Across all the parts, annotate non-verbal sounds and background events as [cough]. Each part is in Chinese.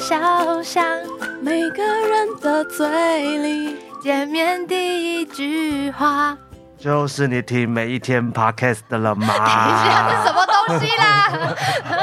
小巷，每个人的嘴里，见面第一句话。就是你听每一天 podcast 的了吗？[laughs] 等一下，什么东西啦？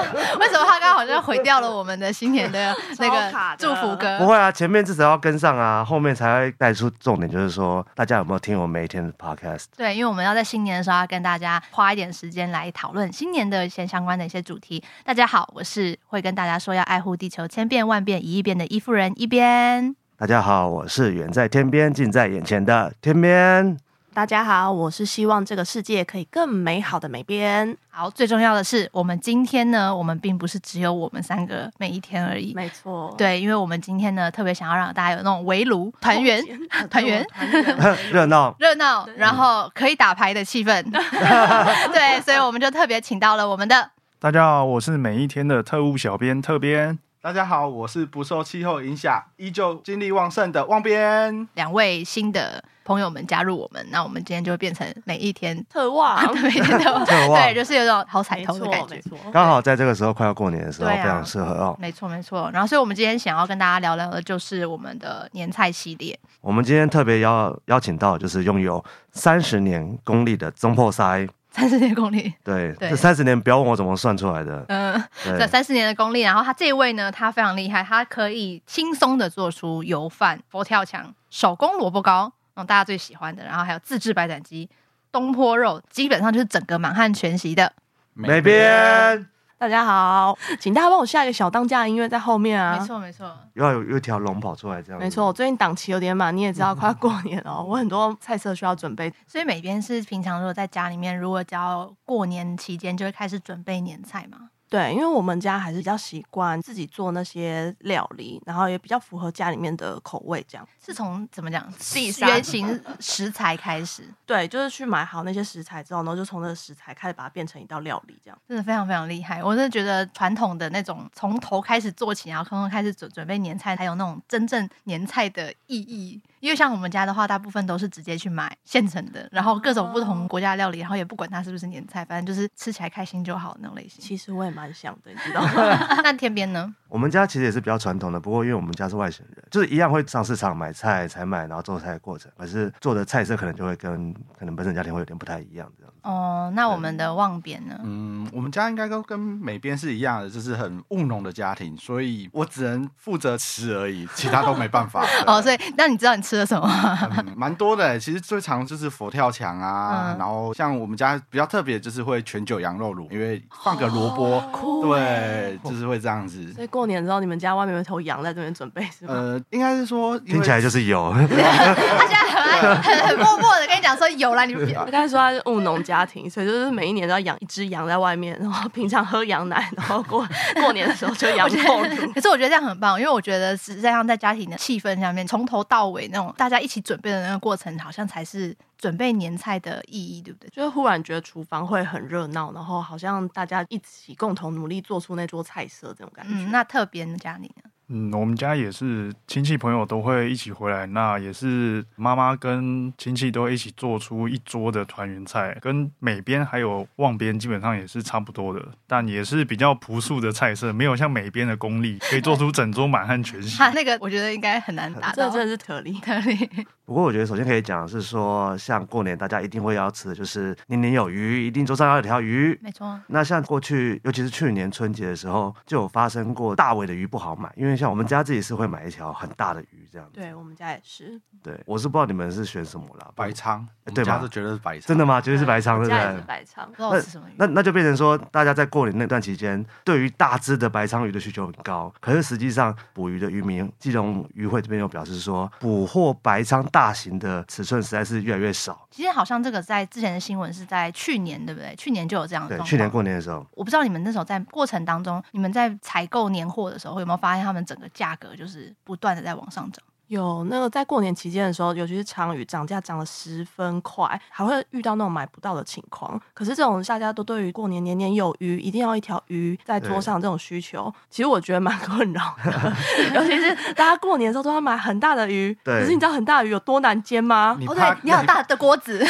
毁掉了我们的新年的 [laughs] 那个祝福歌？不会啊，前面至少要跟上啊，后面才会带出重点，就是说大家有没有听我每一天的 podcast？对，因为我们要在新年的时候要跟大家花一点时间来讨论新年的一些相关的一些主题。大家好，我是会跟大家说要爱护地球千变万变一亿变的伊夫人一边。大家好，我是远在天边近在眼前的天边。大家好，我是希望这个世界可以更美好的美编。好，最重要的是，我们今天呢，我们并不是只有我们三个每一天而已。没错，对，因为我们今天呢，特别想要让大家有那种围炉团圆、团圆、[laughs] 热闹、热闹，然后可以打牌的气氛。[laughs] 对，所以我们就特别请到了我们的。大家好，我是每一天的特务小编特编。大家好，我是不受气候影响、依旧精力旺盛的旺边。两位新的。朋友们加入我们，那我们今天就会变成每一天特旺，[laughs] 每天特旺，特旺，对，就是有种好彩头的感觉。刚好在这个时候快要过年的时候，非常适合哦。没错没错，然后所以我们今天想要跟大家聊聊的就是我们的年菜系列。我们今天特别邀邀请到就是拥有三十年功力的总铺师。三十年功力，[laughs] 对，这三十年不要问我怎么算出来的。嗯，这三十年的功力，然后他这一位呢，他非常厉害，他可以轻松的做出油饭、佛跳墙、手工萝卜糕。嗯大家最喜欢的，然后还有自制白斩鸡、东坡肉，基本上就是整个满汉全席的美编。大家好，请大家帮我下一个小当家的音乐在后面啊！没错没错，又要有有一条龙跑出来这样。没错，我最近档期有点满，你也知道快要过年了，我很多菜色需要准备。所以每边是平常如果在家里面，如果只要过年期间就会开始准备年菜吗？对，因为我们家还是比较习惯自己做那些料理，然后也比较符合家里面的口味。这样是从怎么讲，[laughs] 原型食材开始？对，就是去买好那些食材之后，然后就从那个食材开始把它变成一道料理，这样真的非常非常厉害。我真的觉得传统的那种从头开始做起，然后从头开始准准备年菜，还有那种真正年菜的意义。因为像我们家的话，大部分都是直接去买现成的，然后各种不同国家料理，然后也不管它是不是年菜，反正就是吃起来开心就好那种类型。其实我也蛮想的，你知道吗？[laughs] 那天边呢？我们家其实也是比较传统的，不过因为我们家是外省人，就是一样会上市场买菜、采买，然后做菜的过程，可是做的菜色可能就会跟可能本身家庭会有点不太一样这样子。哦，那我们的望边呢？嗯，我们家应该都跟美边是一样的，就是很务农的家庭，所以我只能负责吃而已，其他都没办法。[laughs] 哦，所以那你知道你吃了什么蛮多的，其实最常就是佛跳墙啊，嗯、然后像我们家比较特别，就是会全酒羊肉卤，因为放个萝卜，哦、对，就是会这样子。所以过年之后，你们家外面有一头羊在这边准备是吗？呃，应该是说听起来就是有。[laughs] 他现在很很很默默的跟你讲说有啦，你 [laughs] 们。[laughs] 我刚才说他是务农家庭，所以就是每一年都要养一只羊在外面，然后平常喝羊奶，然后过过年的时候就羊肉。可是我觉得这样很棒，因为我觉得实际上在家庭的气氛下面，从头到尾那种大家一起准备的那个过程，好像才是准备年菜的意义，对不对？就是忽然觉得厨房会很热闹，然后好像大家一起共同努力做出那桌菜色这种感觉。嗯，那特别的家里呢？嗯，我们家也是亲戚朋友都会一起回来，那也是妈妈跟亲戚都一起做出一桌的团圆菜，跟美边还有望边基本上也是差不多的，但也是比较朴素的菜色，没有像美边的功力可以做出整桌满汉全席。他那个我觉得应该很难达到，[laughs] 这真的是特例 [laughs] 特例。不过我觉得首先可以讲的是说，像过年大家一定会要吃的就是年年有余，一定桌上要有条鱼。没错。那像过去，尤其是去年春节的时候，就有发生过大尾的鱼不好买，因为。像我们家自己是会买一条很大的鱼这样子，对，我们家也是。对，我是不知道你们是选什么啦，白鲳，对吧？是觉得是白鲳，真的吗？绝对是白鲳，对不对？是白鲳，不知道是什么鱼。那那就变成说，大家在过年那段期间，对于大只的白鲳鱼的需求很高。可是实际上，捕鱼的渔民，基隆渔会这边又表示说，捕获白鲳大型的尺寸实在是越来越少。其实好像这个在之前的新闻是在去年，对不对？去年就有这样的。对，去年过年的时候，我不知道你们那时候在过程当中，你们在采购年货的时候，有没有发现他们整个价格就是不断的在往上涨？有那个在过年期间的时候，尤其是长鱼涨价涨得十分快，还会遇到那种买不到的情况。可是这种大家都对于过年年年有余，一定要一条鱼在桌上这种需求，其实我觉得蛮困扰的。[laughs] 尤其是大家过年的时候都要买很大的鱼，可是你知道很大的鱼有多难煎吗？哦，你怕对，你要大的锅子，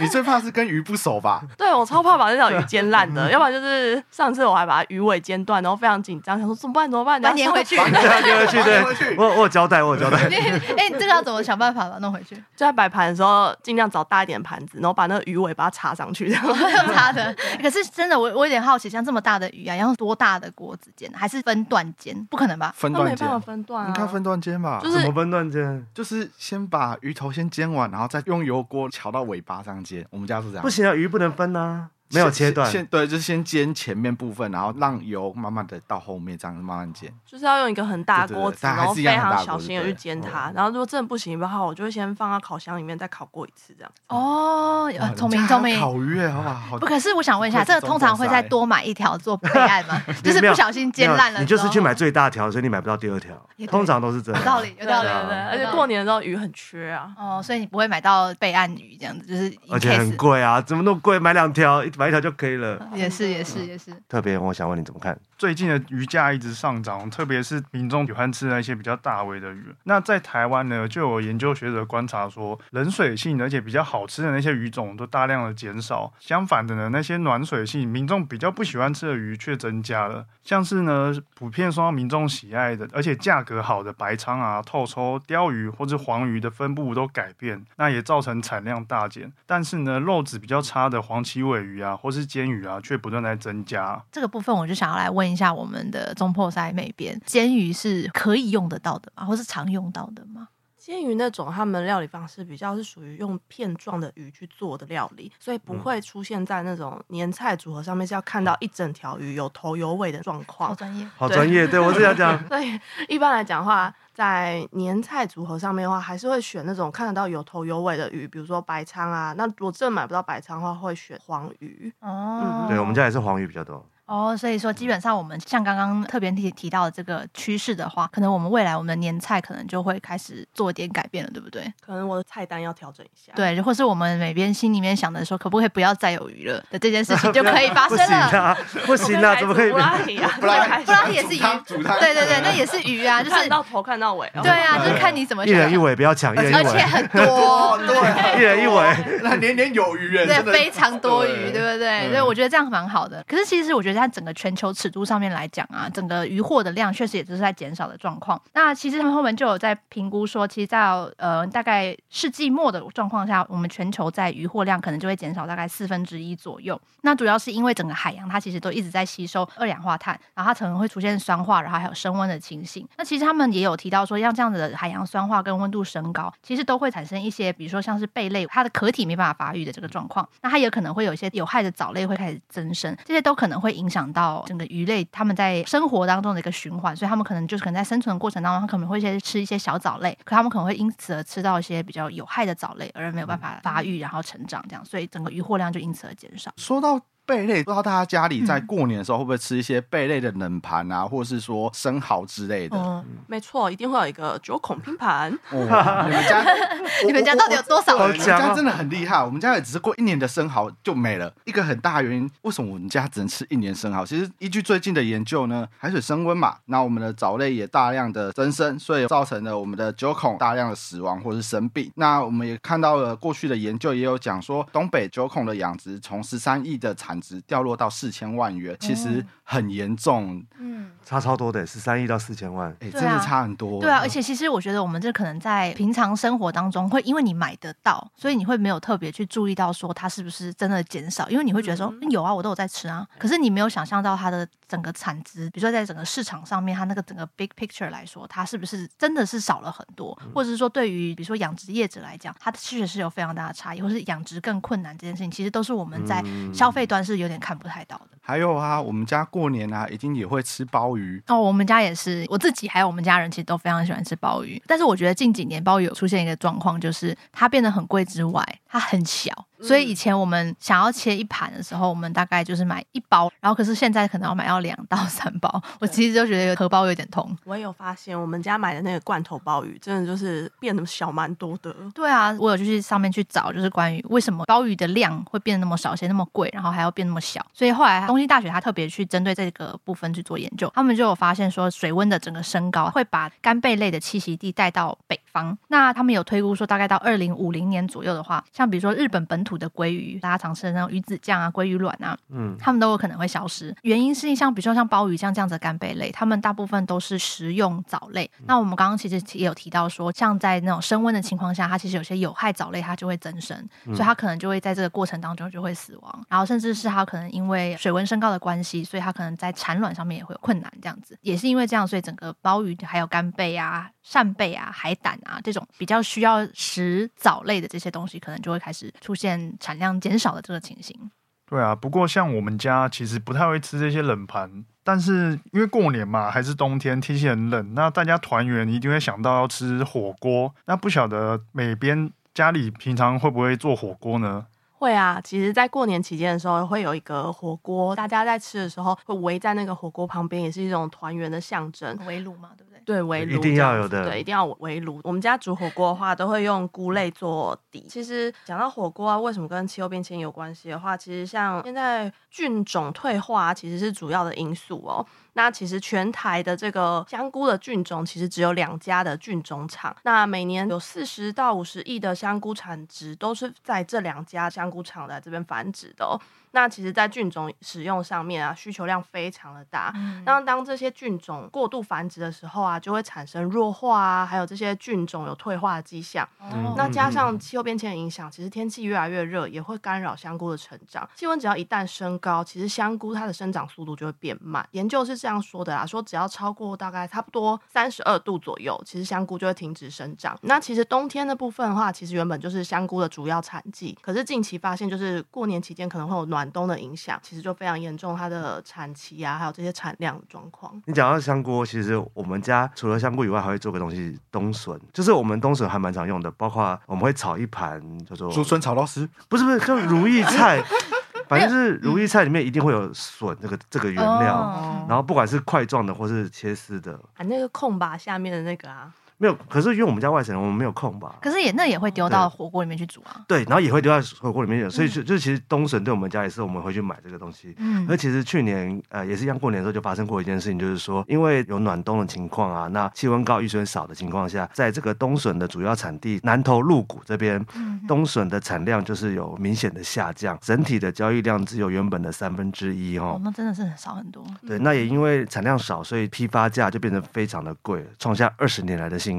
你最怕是跟鱼不熟吧？[laughs] 对，我超怕把这条鱼煎烂的，[laughs] 要不然就是上次我还把鱼尾煎断，然后非常紧张，想说怎么办？怎么办？把它粘回去。粘回去，对回去，我我有交代，我有交代。[laughs] 哎，这个要怎么想办法把它弄回去？就在摆盘的时候，尽量找大一点的盘子，然后把那个鱼尾把它插上去，这样。[laughs] 用它的。可是真的，我我有点好奇，像这么大的鱼啊，要用多大的锅子煎？还是分段煎？不可能吧？分段煎那没办法，分段啊。应该分段煎吧？就是怎么分段煎？就是先把鱼头先煎完，然后再用油锅敲到尾巴上煎。我们家是这样，不行啊，鱼不能分啊，没有切断。先对，就是先煎前面部分，然后让油慢慢的到后面，这样慢慢煎。就是要用一个很大的锅子，对对对然后非常小心的去煎它。嗯然后如果真的不行的话，我就会先放到烤箱里面再烤过一次，这样。哦，哇聪明聪明。烤鱼哎，好不可是我想问一下，这个通常会再多买一条做备案吗？[laughs] 就是不小心煎烂了，你就是去买最大条，所以你买不到第二条通常都是这样。有道理，有道理，对啊有道理。而且过年的时候鱼很缺啊。哦，所以你不会买到备案鱼这样子，就是而且很贵啊，怎么那么贵？买两条，买一条就可以了。也是也是也是。特别，我想问你怎么看？最近的鱼价一直上涨，特别是民众喜欢吃那些比较大尾的鱼。那在台湾呢，就有研究学者观察说，冷水性而且比较好吃的那些鱼种都大量的减少，相反的呢，那些暖水性民众比较不喜欢吃的鱼却增加了。像是呢，普遍受到民众喜爱的，而且价格好的白鲳啊、透抽、鲷鱼或者黄鱼的分布都改变，那也造成产量大减。但是呢，肉质比较差的黄鳍尾鱼啊，或是煎鱼啊，却不断在增加。这个部分我就想要来问一下我们的中破塞那边，煎鱼是可以用得到的吗？或是常用到的吗？煎鱼那种，他们料理方式比较是属于用片状的鱼去做的料理，所以不会出现在那种年菜组合上面是要看到一整条鱼有头有尾的状况。好专业。好专业，对我是要讲。[laughs] 所以一般来讲的话，在年菜组合上面的话，还是会选那种看得到有头有尾的鱼，比如说白鲳啊。那如果真的买不到白鲳的话，会选黄鱼。哦，对我们家也是黄鱼比较多。哦，所以说基本上我们像刚刚特别提提到的这个趋势的话，可能我们未来我们的年菜可能就会开始做一点改变了，对不对？可能我的菜单要调整一下。对，或是我们每边心里面想的说，可不可以不要再有鱼了的这件事情就可以发生不行了。啊，不行啊，[laughs] 怎么可以布？拉提啊？布拉提不然也是鱼，对对对，那也是鱼啊，就是看到头看到尾。对啊，就是看你怎么一人一，尾，不要抢，一人一尾，而且很多哦，，对，一人一尾。[laughs] 那年年有余哎，对，非常多余，对不对？嗯所以我觉得这样蛮好的。可是其实我觉得在整个全球尺度上面来讲啊，整个渔获的量确实也就是在减少的状况。那其实他们后面就有在评估说，其实在呃大概世纪末的状况下，我们全球在渔获量可能就会减少大概四分之一左右。那主要是因为整个海洋它其实都一直在吸收二氧化碳，然后它可能会出现酸化，然后还有升温的情形。那其实他们也有提到说，像这样子的海洋酸化跟温度升高，其实都会产生一些，比如说像是贝类它的壳体没办法发育的这个状况，那它也可能会有一些有害的藻类会开始增生，这些都可能会影响到整个鱼类他们在生活当中的一个循环，所以他们可能就是可能在生存的过程当中，他可能会先吃一些小藻类，可他们可能会因此而吃到一些比较有害的藻类，而没有办法发育然后成长，这样，所以整个鱼货量就因此而减少。说到贝类，不知道大家家里在过年的时候会不会吃一些贝类的冷盘啊，或者是说生蚝之类的？嗯，没错，一定会有一个九孔拼盘。哦，你们家，[laughs] 你们家到底有多少我们家真的很厉害，我们家也只是过一年的生蚝就没了。一个很大的原因，为什么我们家只能吃一年生蚝？其实依据最近的研究呢，海水升温嘛，那我们的藻类也大量的增生，所以造成了我们的九孔大量的死亡或是生病。那我们也看到了过去的研究也有讲说，东北九孔的养殖从十三亿的产值掉落到四千万元，其实很严重，嗯。差超多的，十三亿到四千万。哎、真的差很多。对啊，而且其实我觉得我们这可能在平常生活当中，会因为你买得到，所以你会没有特别去注意到说它是不是真的减少，因为你会觉得说、嗯、有啊，我都有在吃啊。可是你没有想象到它的整个产值，比如说在整个市场上面，它那个整个 big picture 来说，它是不是真的是少了很多，或者是说对于比如说养殖业者来讲，它确实是有非常大的差异，或是养殖更困难这件事情，其实都是我们在消费端是有点看不太到的。还有啊，我们家过年啊，已经也会吃鲍鱼哦。我们家也是，我自己还有我们家人其实都非常喜欢吃鲍鱼。但是我觉得近几年鲍鱼有出现一个状况，就是它变得很贵之外，它很小。所以以前我们想要切一盘的时候，我们大概就是买一包，然后可是现在可能要买到两到三包。我其实就觉得荷包有点痛。我也有发现，我们家买的那个罐头鲍鱼，真的就是变得小蛮多的。对啊，我有就去上面去找，就是关于为什么鲍鱼的量会变得那么少，且那么贵，然后还要变那么小。所以后来东京大学他特别去针对这个部分去做研究，他们就有发现说，水温的整个升高会把干贝类的栖息地带到北方。那他们有推估说，大概到二零五零年左右的话，像比如说日本本土的鲑鱼，大家常吃的那种鱼子酱啊、鲑鱼卵啊，嗯，他们都有可能会消失。原因是像比如说像鲍鱼像这样子的干贝类，他们大部分都是食用藻类。嗯、那我们刚刚其实也有提到说，像在那种升温的情况下，它其实有些有害藻类它就会增生，嗯、所以它可能就会在这个过程当中就会死亡。然后甚至是它可能因为水温升高的关系，所以它可能在产卵上面也会有困难。这样子也是因为这样，所以整个鲍鱼还有干贝啊、扇贝啊、海胆啊这种比较需要食藻类的这些东西，可能就会开始出现产量减少的这个情形。对啊，不过像我们家其实不太会吃这些冷盘，但是因为过年嘛，还是冬天，天气很冷，那大家团圆一定会想到要吃火锅。那不晓得每边家里平常会不会做火锅呢？会啊，其实，在过年期间的时候，会有一个火锅，大家在吃的时候会围在那个火锅旁边，也是一种团圆的象征。围炉嘛，对不对？对，围炉一定要有的，对，一定要围炉。我们家煮火锅的话，都会用菇类做底。其实讲到火锅啊，为什么跟气候变迁有关系的话，其实像现在菌种退化，其实是主要的因素哦。那其实全台的这个香菇的菌种，其实只有两家的菌种厂。那每年有四十到五十亿的香菇产值，都是在这两家香菇厂来这边繁殖的哦。那其实，在菌种使用上面啊，需求量非常的大。嗯、那当这些菌种过度繁殖的时候啊，就会产生弱化啊，还有这些菌种有退化的迹象。嗯、那加上气候变迁的影响，其实天气越来越热，也会干扰香菇的成长。气温只要一旦升高，其实香菇它的生长速度就会变慢。研究是这样说的啦，说只要超过大概差不多三十二度左右，其实香菇就会停止生长。那其实冬天的部分的话，其实原本就是香菇的主要产季，可是近期发现，就是过年期间可能会有暖。冬的影响其实就非常严重，它的产期啊，还有这些产量的状况。你讲到香菇，其实我们家除了香菇以外，还会做个东西冬笋，就是我们冬笋还蛮常用的，包括我们会炒一盘叫做竹笋炒肉丝，不是不是，就如意菜，[laughs] 反正就是如意菜里面一定会有笋这个这个原料，哦、然后不管是块状的或是切丝的，啊，那个空吧下面的那个啊。没有，可是因为我们家外省人，我们没有空吧？可是也那也会丢到火锅里面去煮啊。对，然后也会丢到火锅里面，所以就就其实冬笋对我们家也是我们会去买这个东西。嗯，而其实去年呃也是一样，过年的时候就发生过一件事情，就是说因为有暖冬的情况啊，那气温高、雨水少的情况下，在这个冬笋的主要产地南投鹿谷这边，冬笋的产量就是有明显的下降，整体的交易量只有原本的三分之一哦。那真的是很少很多。对，那也因为产量少，所以批发价就变得非常的贵，创下二十年来的新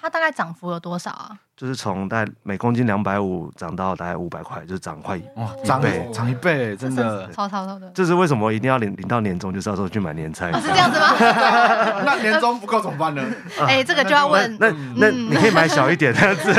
它大概。涨幅有多少啊？就是从大概每公斤两百五涨到大概五百块，就是涨快哇，涨一倍，涨一倍，真的超超超的。这是为什么一定要领领到年终，就是到时候去买年菜？是这样子吗？[laughs] 那年终不够怎么办呢？哎，这个就要问。那那你可以买小一点这样子。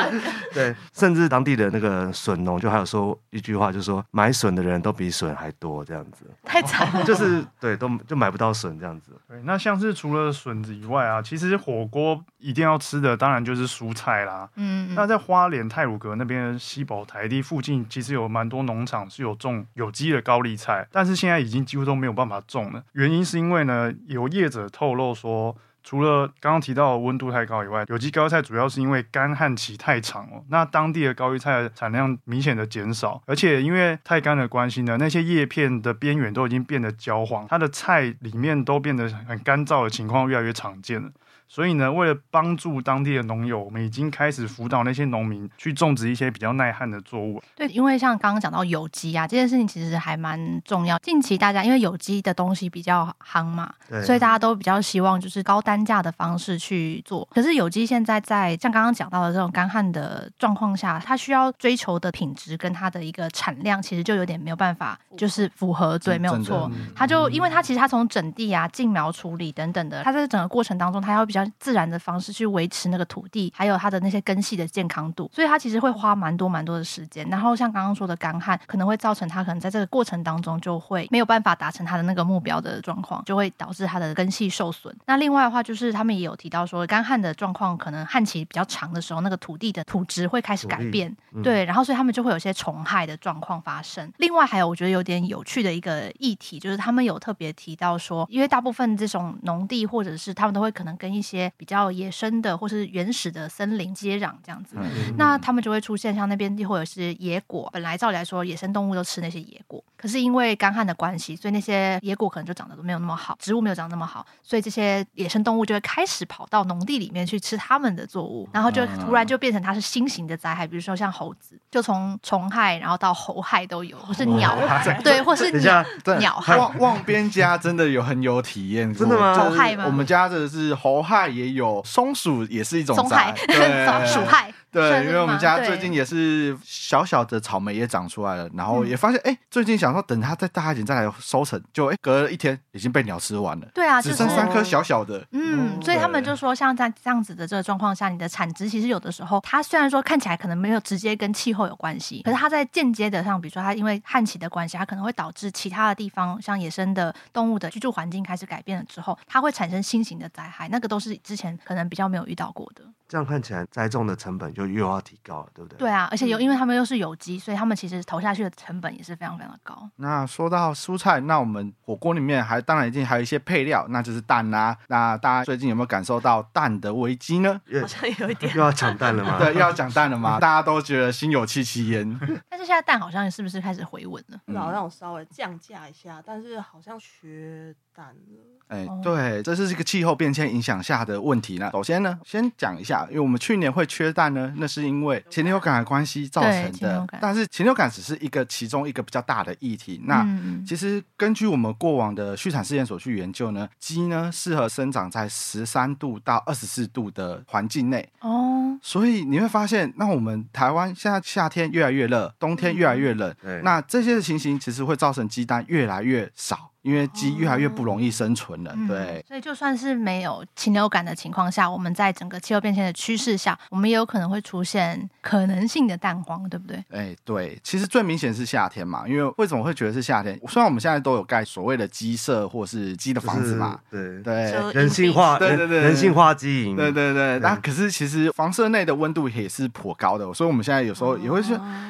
[laughs] 对，甚至当地的那个笋农就还有说一句话，就是说买笋的人都比笋还多这样子。[laughs] 太惨了，就是对，都就买不到笋这样子。对，那像是除了笋子以外啊，其实火锅一定要吃的当然就是蔬菜啦。嗯，那在花莲太鲁阁那边西宝台地附近，其实有蛮多农场是有种有机的高丽菜，但是现在已经几乎都没有办法种了。原因是因为呢，有业者透露说，除了刚刚提到的温度太高以外，有机高丽菜主要是因为干旱期太长哦，那当地的高丽菜的产量明显的减少，而且因为太干的关系呢，那些叶片的边缘都已经变得焦黄，它的菜里面都变得很干燥的情况越来越常见了。所以呢，为了帮助当地的农友，我们已经开始辅导那些农民去种植一些比较耐旱的作物。对，因为像刚刚讲到有机啊，这件事情其实还蛮重要。近期大家因为有机的东西比较夯嘛，对所以大家都比较希望就是高单价的方式去做。可是有机现在在像刚刚讲到的这种干旱的状况下，它需要追求的品质跟它的一个产量，其实就有点没有办法就是符合。对，没有错。它就因为它其实它从整地啊、进苗处理等等的，它在整个过程当中，它要比较自然的方式去维持那个土地，还有它的那些根系的健康度，所以它其实会花蛮多蛮多的时间。然后像刚刚说的干旱，可能会造成它可能在这个过程当中就会没有办法达成它的那个目标的状况，就会导致它的根系受损。那另外的话，就是他们也有提到说，干旱的状况可能旱期比较长的时候，那个土地的土质会开始改变，嗯、对，然后所以他们就会有些虫害的状况发生。另外还有我觉得有点有趣的一个议题，就是他们有特别提到说，因为大部分这种农地或者是他们都会可能跟一些比较野生的或是原始的森林接壤这样子，嗯、那他们就会出现像那边或者是野果。本来照理来说，野生动物都吃那些野果，可是因为干旱的关系，所以那些野果可能就长得都没有那么好，植物没有长得那么好，所以这些野生动物就会开始跑到农地里面去吃他们的作物，然后就突然就变成它是新型的灾害，比如说像猴子，就从虫害然后到猴害都有，或是鸟害，对，或是鸟鸟害。望望边家真的有很有体验，真的吗？猴害吗？我们家的是猴害，也有松鼠，也是一种灾害，[laughs] 对，鼠害。对，因为我们家最近也是小小的草莓也长出来了，然后也发现，哎，最近想说等它再大一点再来收成，就哎隔了一天已经被鸟吃完了。对啊，只剩三颗小小的。嗯，所以他们就说，像在这样子的这个状况下，你的产值其实有的时候，它虽然说看起来可能没有直接跟气候有关系，可是它在间接的上，比如说它因为旱期的关系，它可能会导致其他的地方像野生的动物的居住环境开始改变了之后，它会产生新型的灾害，那个都是之前可能比较没有遇到过的。这样看起来，栽种的成本就又要提高了，对不对？对啊，而且有，因为他们又是有机，所以他们其实投下去的成本也是非常非常的高。那说到蔬菜，那我们火锅里面还当然一定还有一些配料，那就是蛋啊。那大家最近有没有感受到蛋的危机呢？好像有一点，又要讲蛋了吗？[laughs] 对，又要讲蛋了吗？大家都觉得心有戚戚焉。[laughs] 但是现在蛋好像是不是开始回稳了？嗯、好像稍微降价一下，但是好像缺蛋了。哎，对，这是这个气候变迁影响下的问题呢。首先呢，先讲一下，因为我们去年会缺蛋呢，那是因为禽流感的关系造成的。但是禽流感只是一个其中一个比较大的议题。那、嗯、其实根据我们过往的畜产试验所去研究呢，鸡呢适合生长在十三度到二十四度的环境内。哦，所以你会发现，那我们台湾现在夏天越来越热，冬天越来越冷，嗯、那这些情形其实会造成鸡蛋越来越少。因为鸡越来越不容易生存了，哦、对、嗯，所以就算是没有禽流感的情况下，我们在整个气候变迁的趋势下，我们也有可能会出现可能性的蛋黄，对不对？哎，对，其实最明显是夏天嘛，因为为什么会觉得是夏天？虽然我们现在都有盖所谓的鸡舍或是鸡的房子嘛，对对，人性化，对对对，人性化鸡营，对对对。那可是其实房舍内的温度也是颇高的，所以我们现在有时候也会去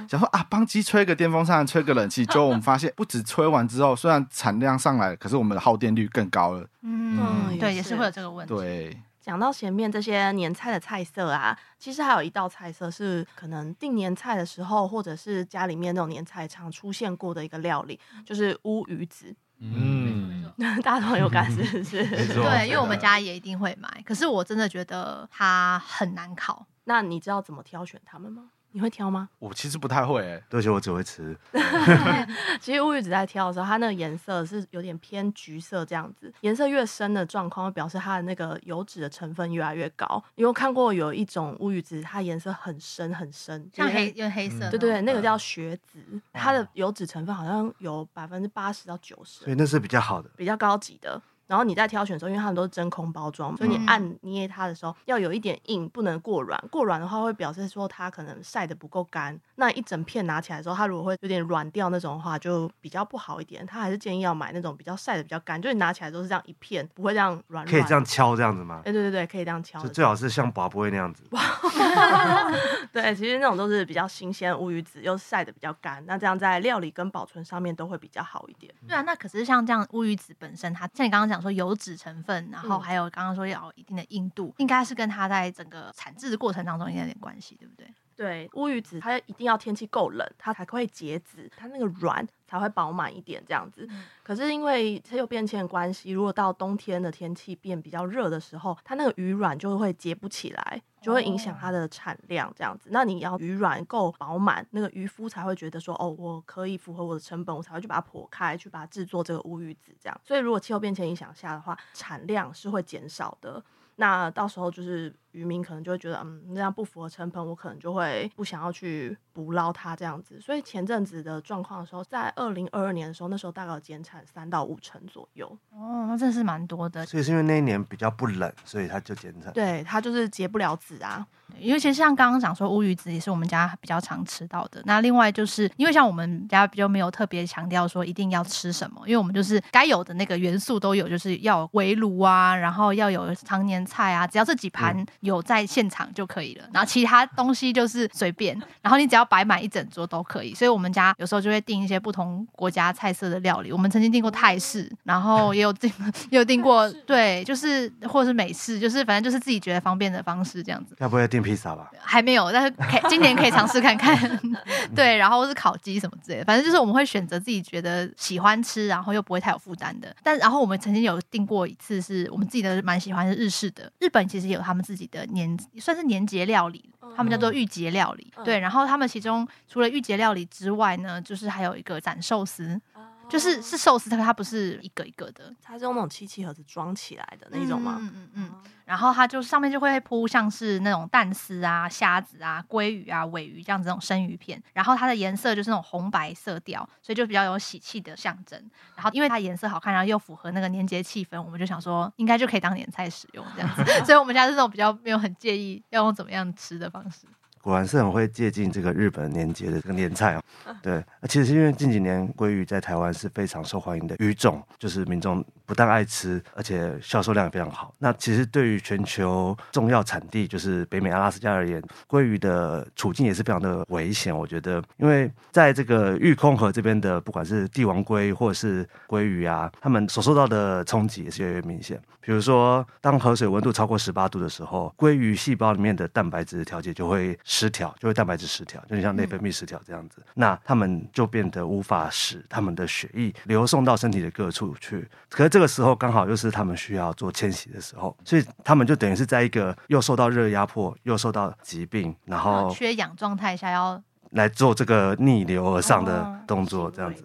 想说啊，帮鸡吹个电风扇，吹个冷气，[laughs] 结果我们发现不止吹完之后，虽然产量上来，可是我们的耗电率更高了。嗯，嗯对，也是会有这个问题。对，讲到前面这些年菜的菜色啊，其实还有一道菜色是可能订年菜的时候，或者是家里面那种年菜常出现过的一个料理，就是乌鱼子。嗯，[laughs] 大家都有感，[laughs] 是不是？对，因为我们家也一定会买，可是我真的觉得它很难烤。那你知道怎么挑选它们吗？你会挑吗？我其实不太会、欸，哎，对不起，我只会吃。[laughs] [laughs] 其实乌鱼子在挑的时候，它那个颜色是有点偏橘色这样子，颜色越深的状况，会表示它的那个油脂的成分越来越高。你有看过有一种乌鱼子，它颜色很深很深，像黑有黑色，对对对，那个叫血子，它的油脂成分好像有百分之八十到九十，所以那是比较好的，比较高级的。然后你在挑选的时候，因为它们都是真空包装，所以你按捏它的时候要有一点硬，不能过软。过软的话会表示说它可能晒的不够干。那一整片拿起来的时候，它如果会有点软掉那种的话，就比较不好一点。他还是建议要买那种比较晒的比较干，就是你拿起来都是这样一片，不会这样软软。可以这样敲这样子吗？哎，对对对，可以这样敲。就最好是像拔不会那样子。[laughs] 对，其实那种都是比较新鲜乌鱼子，又晒的比较干，那这样在料理跟保存上面都会比较好一点。对啊，那可是像这样乌鱼子本身，它像你刚刚讲说油脂成分，然后还有刚刚说要一定的硬度，应该是跟它在整个产制的过程当中应该有点关系，对不对？对，乌鱼子它一定要天气够冷，它才会结籽，它那个软才会饱满一点这样子。嗯、可是因为气候变迁的关系，如果到冬天的天气变比较热的时候，它那个鱼卵就会结不起来，就会影响它的产量这样子。哦、那你要鱼卵够饱满，那个渔夫才会觉得说，哦，我可以符合我的成本，我才会去把它剖开，去把它制作这个乌鱼子这样。所以如果气候变迁影响下的话，产量是会减少的。那到时候就是渔民可能就会觉得，嗯，那样不符合成本，我可能就会不想要去捕捞它这样子。所以前阵子的状况的时候，在二零二二年的时候，那时候大概有减产三到五成左右。哦，那真是蛮多的。所以是因为那一年比较不冷，所以它就减产。对，它就是结不了籽啊。因为其实像刚刚讲说乌鱼子也是我们家比较常吃到的。那另外就是因为像我们家比较没有特别强调说一定要吃什么，因为我们就是该有的那个元素都有，就是要有围炉啊，然后要有常年菜啊，只要这几盘有在现场就可以了。然后其他东西就是随便，然后你只要摆满一整桌都可以。所以我们家有时候就会订一些不同国家菜色的料理。我们曾经订过泰式，然后也有订也有订过对，就是或者是美式，就是反正就是自己觉得方便的方式这样子。要不要订披萨吧？还没有，但是可以今年可以尝试看看。[laughs] 对，然后是烤鸡什么之类的，反正就是我们会选择自己觉得喜欢吃，然后又不会太有负担的。但然后我们曾经有订过一次，是我们自己的蛮喜欢是日式的。日本其实也有他们自己的年算是年节料理，他们叫做御节料理。对，然后他们其中除了御节料理之外呢，就是还有一个斩寿司。就是是寿司，但它不是一个一个的，它是用那种漆器盒子装起来的那一种吗？嗯嗯嗯。然后它就上面就会铺像是那种蛋丝啊、虾子啊、鲑鱼啊、尾鱼这样子那种生鱼片。然后它的颜色就是那种红白色调，所以就比较有喜气的象征。然后因为它颜色好看，然后又符合那个年节气氛，我们就想说应该就可以当年菜使用这样子。[laughs] 所以我们家是这种比较没有很介意要用怎么样吃的方式。果然是很会借鉴这个日本年节的这个年菜哦。对，其实是因为近几年鲑鱼在台湾是非常受欢迎的鱼种，就是民众不但爱吃，而且销售量也非常好。那其实对于全球重要产地，就是北美阿拉斯加而言，鲑鱼的处境也是非常的危险。我觉得，因为在这个玉空河这边的，不管是帝王鲑或者是鲑鱼啊，他们所受到的冲击也是越来越明显。比如说，当河水温度超过十八度的时候，鲑鱼细胞里面的蛋白质调节就会失调，就会蛋白质失调，就像内分泌失调这样子。嗯、那他们就变得无法使他们的血液流送到身体的各处去。可是这个时候刚好又是他们需要做迁徙的时候，所以他们就等于是在一个又受到热压迫，又受到疾病，然后缺氧状态下要来做这个逆流而上的动作，这样子。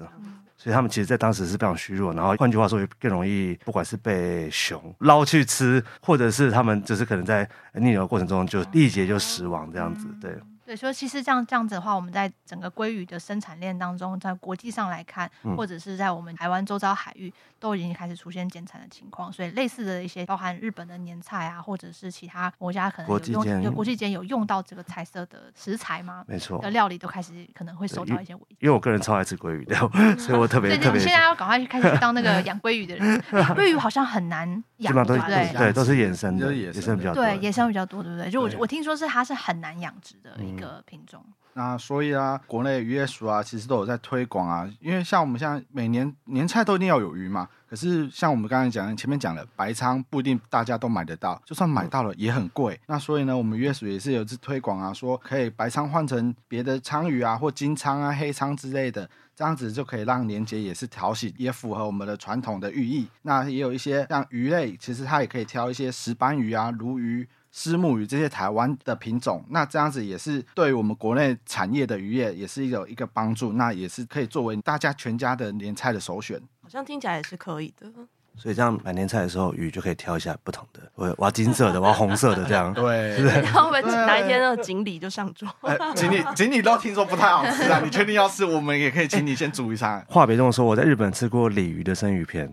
所以他们其实，在当时是非常虚弱，然后换句话说，也更容易，不管是被熊捞去吃，或者是他们就是可能在逆流的过程中就力竭就死亡这样子，对。对，所以其实这样这样子的话，我们在整个鲑鱼的生产链当中，在国际上来看，或者是在我们台湾周遭海域，都已经开始出现减产的情况。所以类似的一些包含日本的年菜啊，或者是其他国家可能有用，有国际间有用到这个彩色的食材吗？没错，的料理都开始可能会受到一些危机。因为我个人超爱吃鲑鱼的，[laughs] 所以我特别特别。你现在要赶快去开始当那个养鲑鱼的人。[laughs] [laughs] 鲑鱼好像很难养，对不对？对，都是野生的，野生比较多。对，野生比较多，对不对？就我我听说是它是很难养殖的一个品种。那所以啊，国内渔业署啊，其实都有在推广啊。因为像我们现在每年年菜都一定要有鱼嘛。可是像我们刚才讲，前面讲的白鲳不一定大家都买得到，就算买到了也很贵。那所以呢，我们渔业署也是有在推广啊，说可以白鲳换成别的鲳鱼啊，或金鲳啊、黑鲳之类的，这样子就可以让年节也是讨喜，也符合我们的传统的寓意。那也有一些像鱼类，其实它也可以挑一些石斑鱼啊、鲈鱼。石目鱼这些台湾的品种，那这样子也是对于我们国内产业的渔业也是有一个帮助，那也是可以作为大家全家的年菜的首选。好像听起来也是可以的。所以这样买年菜的时候，鱼就可以挑一下不同的，我我要金色的，我要红色的，这样 [laughs] 对。是不是？[laughs] 然后我们哪一天那个锦鲤就上桌。锦鲤锦鲤都听说不太好吃啊，你确定要吃？我们也可以请你先煮一餐。[laughs] 话别这么说，我在日本吃过鲤鱼的生鱼片。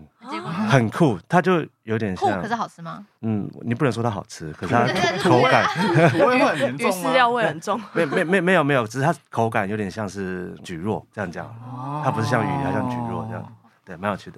很酷，它就有点像，可是好吃吗？嗯，你不能说它好吃，可是它口感味很严重吗？饲料味很重。没没没没有没有，只是它口感有点像是蒟蒻这样讲，它不是像鱼，它像蒟蒻这样，对，蛮有趣的。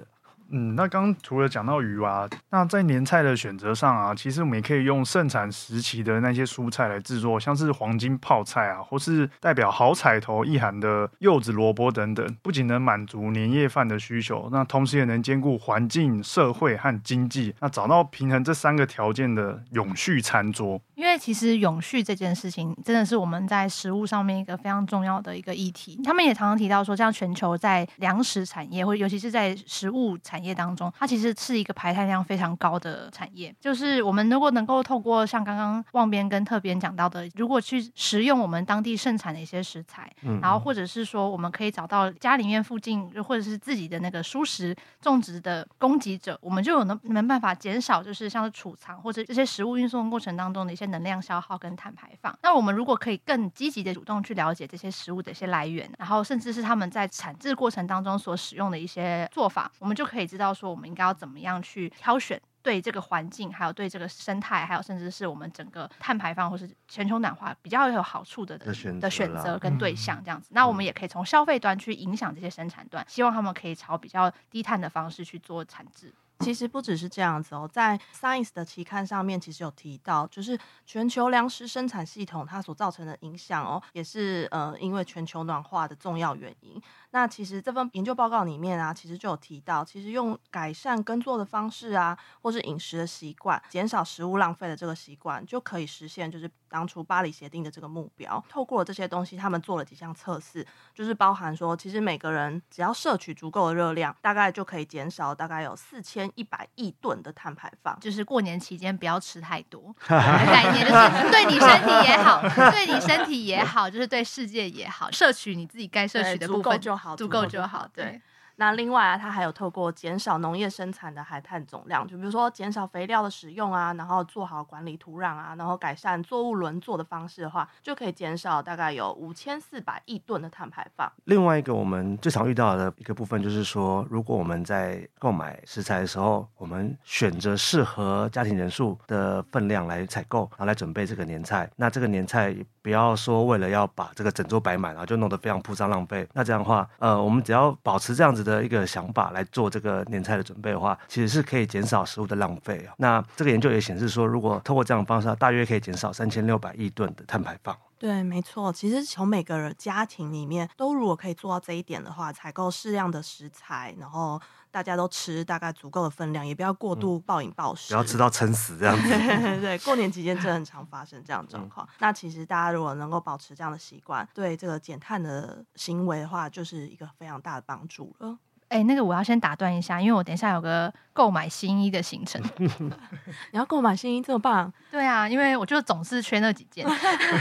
嗯，那刚除了讲到鱼啊，那在年菜的选择上啊，其实我们也可以用盛产时期的那些蔬菜来制作，像是黄金泡菜啊，或是代表好彩头意涵的柚子萝卜等等，不仅能满足年夜饭的需求，那同时也能兼顾环境、社会和经济，那找到平衡这三个条件的永续餐桌。因为其实永续这件事情，真的是我们在食物上面一个非常重要的一个议题。他们也常常提到说，像全球在粮食产业，或尤其是在食物产业当中，它其实是一个排碳量非常高的产业。就是我们如果能够透过像刚刚望边跟特边讲到的，如果去食用我们当地盛产的一些食材，嗯、然后或者是说我们可以找到家里面附近或者是自己的那个蔬食种植的供给者，我们就有能能办法减少就是像是储藏或者这些食物运送过程当中的一些能量消耗跟碳排放。那我们如果可以更积极的主动去了解这些食物的一些来源，然后甚至是他们在产制过程当中所使用的一些做法，我们就可以知道说我们应该要怎么样去挑选对这个环境，还有对这个生态，还有甚至是我们整个碳排放或是全球暖化比较有好处的的选择跟对象这样子。那我们也可以从消费端去影响这些生产端，希望他们可以朝比较低碳的方式去做产制。其实不只是这样子哦，在 Science 的期刊上面，其实有提到，就是全球粮食生产系统它所造成的影响哦，也是呃因为全球暖化的重要原因。那其实这份研究报告里面啊，其实就有提到，其实用改善耕作的方式啊，或是饮食的习惯，减少食物浪费的这个习惯，就可以实现就是当初巴黎协定的这个目标。透过了这些东西，他们做了几项测试，就是包含说，其实每个人只要摄取足够的热量，大概就可以减少大概有四千一百亿吨的碳排放。就是过年期间不要吃太多，概念就是对你身体也好，对你身体也好，就是对世界也好，摄取你自己该摄取的部分就好。好，足够就好。对，对，那另外啊，它还有透过减少农业生产的海碳总量，就比如说减少肥料的使用啊，然后做好管理土壤啊，然后改善作物轮作的方式的话，就可以减少大概有五千四百亿吨的碳排放。另外一个我们最常遇到的一个部分就是说，如果我们在购买食材的时候，我们选择适合家庭人数的分量来采购，然后来准备这个年菜，那这个年菜。不要说为了要把这个整桌摆满，然后就弄得非常铺张浪费。那这样的话，呃，我们只要保持这样子的一个想法来做这个年菜的准备的话，其实是可以减少食物的浪费啊。那这个研究也显示说，如果透过这样的方式，大约可以减少三千六百亿吨的碳排放。对，没错。其实从每个家庭里面都如果可以做到这一点的话，采购适量的食材，然后。大家都吃大概足够的分量，也不要过度暴饮暴食，不要吃到撑死这样子。对，[laughs] 对，过年期间真的很常发生这样的状况。嗯、那其实大家如果能够保持这样的习惯，对这个减碳的行为的话，就是一个非常大的帮助了。哎、欸，那个我要先打断一下，因为我等一下有个购买新衣的行程。[laughs] 你要购买新衣这么棒？对啊，因为我就总是缺那几件。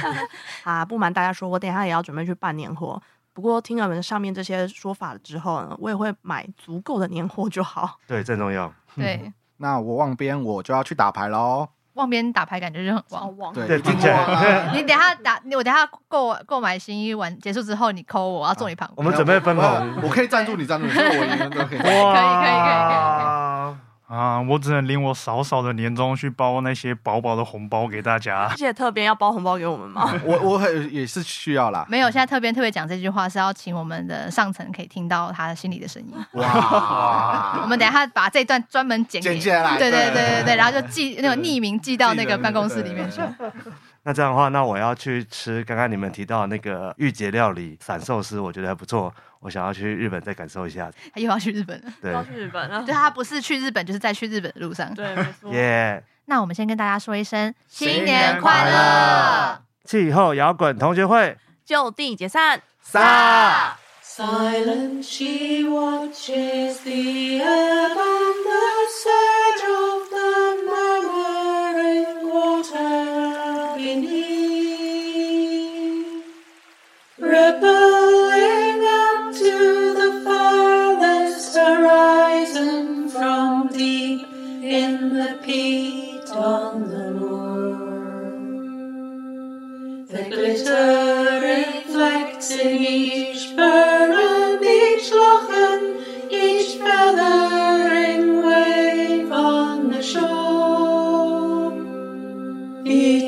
[laughs] 啊，不瞒大家说，我等一下也要准备去办年货。不过听了你们上面这些说法了之后呢，我也会买足够的年货就好。[laughs] 对，最重要。[laughs] 对，[laughs] 那我望边我就要去打牌喽。望边打牌感觉就很旺。旺对，听起来。你等下打，我等下购购买新衣完结束之后，你 call 我，我要坐你旁边。我们准备分红，我可以赞助你，赞助你，我赢都可以。可以，可以，可以，可以。啊，我只能领我少少的年终去包那些薄薄的红包给大家。而且特别要包红包给我们吗？我我很也是需要啦。没有，现在特别特别讲这句话是要请我们的上层可以听到他心里的声音。哇！我们等一下把这段专门剪剪下来，对对对对对，然后就寄那个匿名寄到那个办公室里面去。[laughs] 那这样的话那我要去吃刚刚你们提到那个御姐料理散寿司我觉得还不错我想要去日本再感受一下他又要去日本了对要去日本了对他不是去日本就是在去日本的路上。对没错。耶那我们先跟大家说一声新年快乐。气候摇滚同学会。就地解散。三 silence she watches the other side rippling up to the farthest horizon from deep in the peat on the moor. The glitter reflects in each burr and each loch and each feathering wave on the shore. Each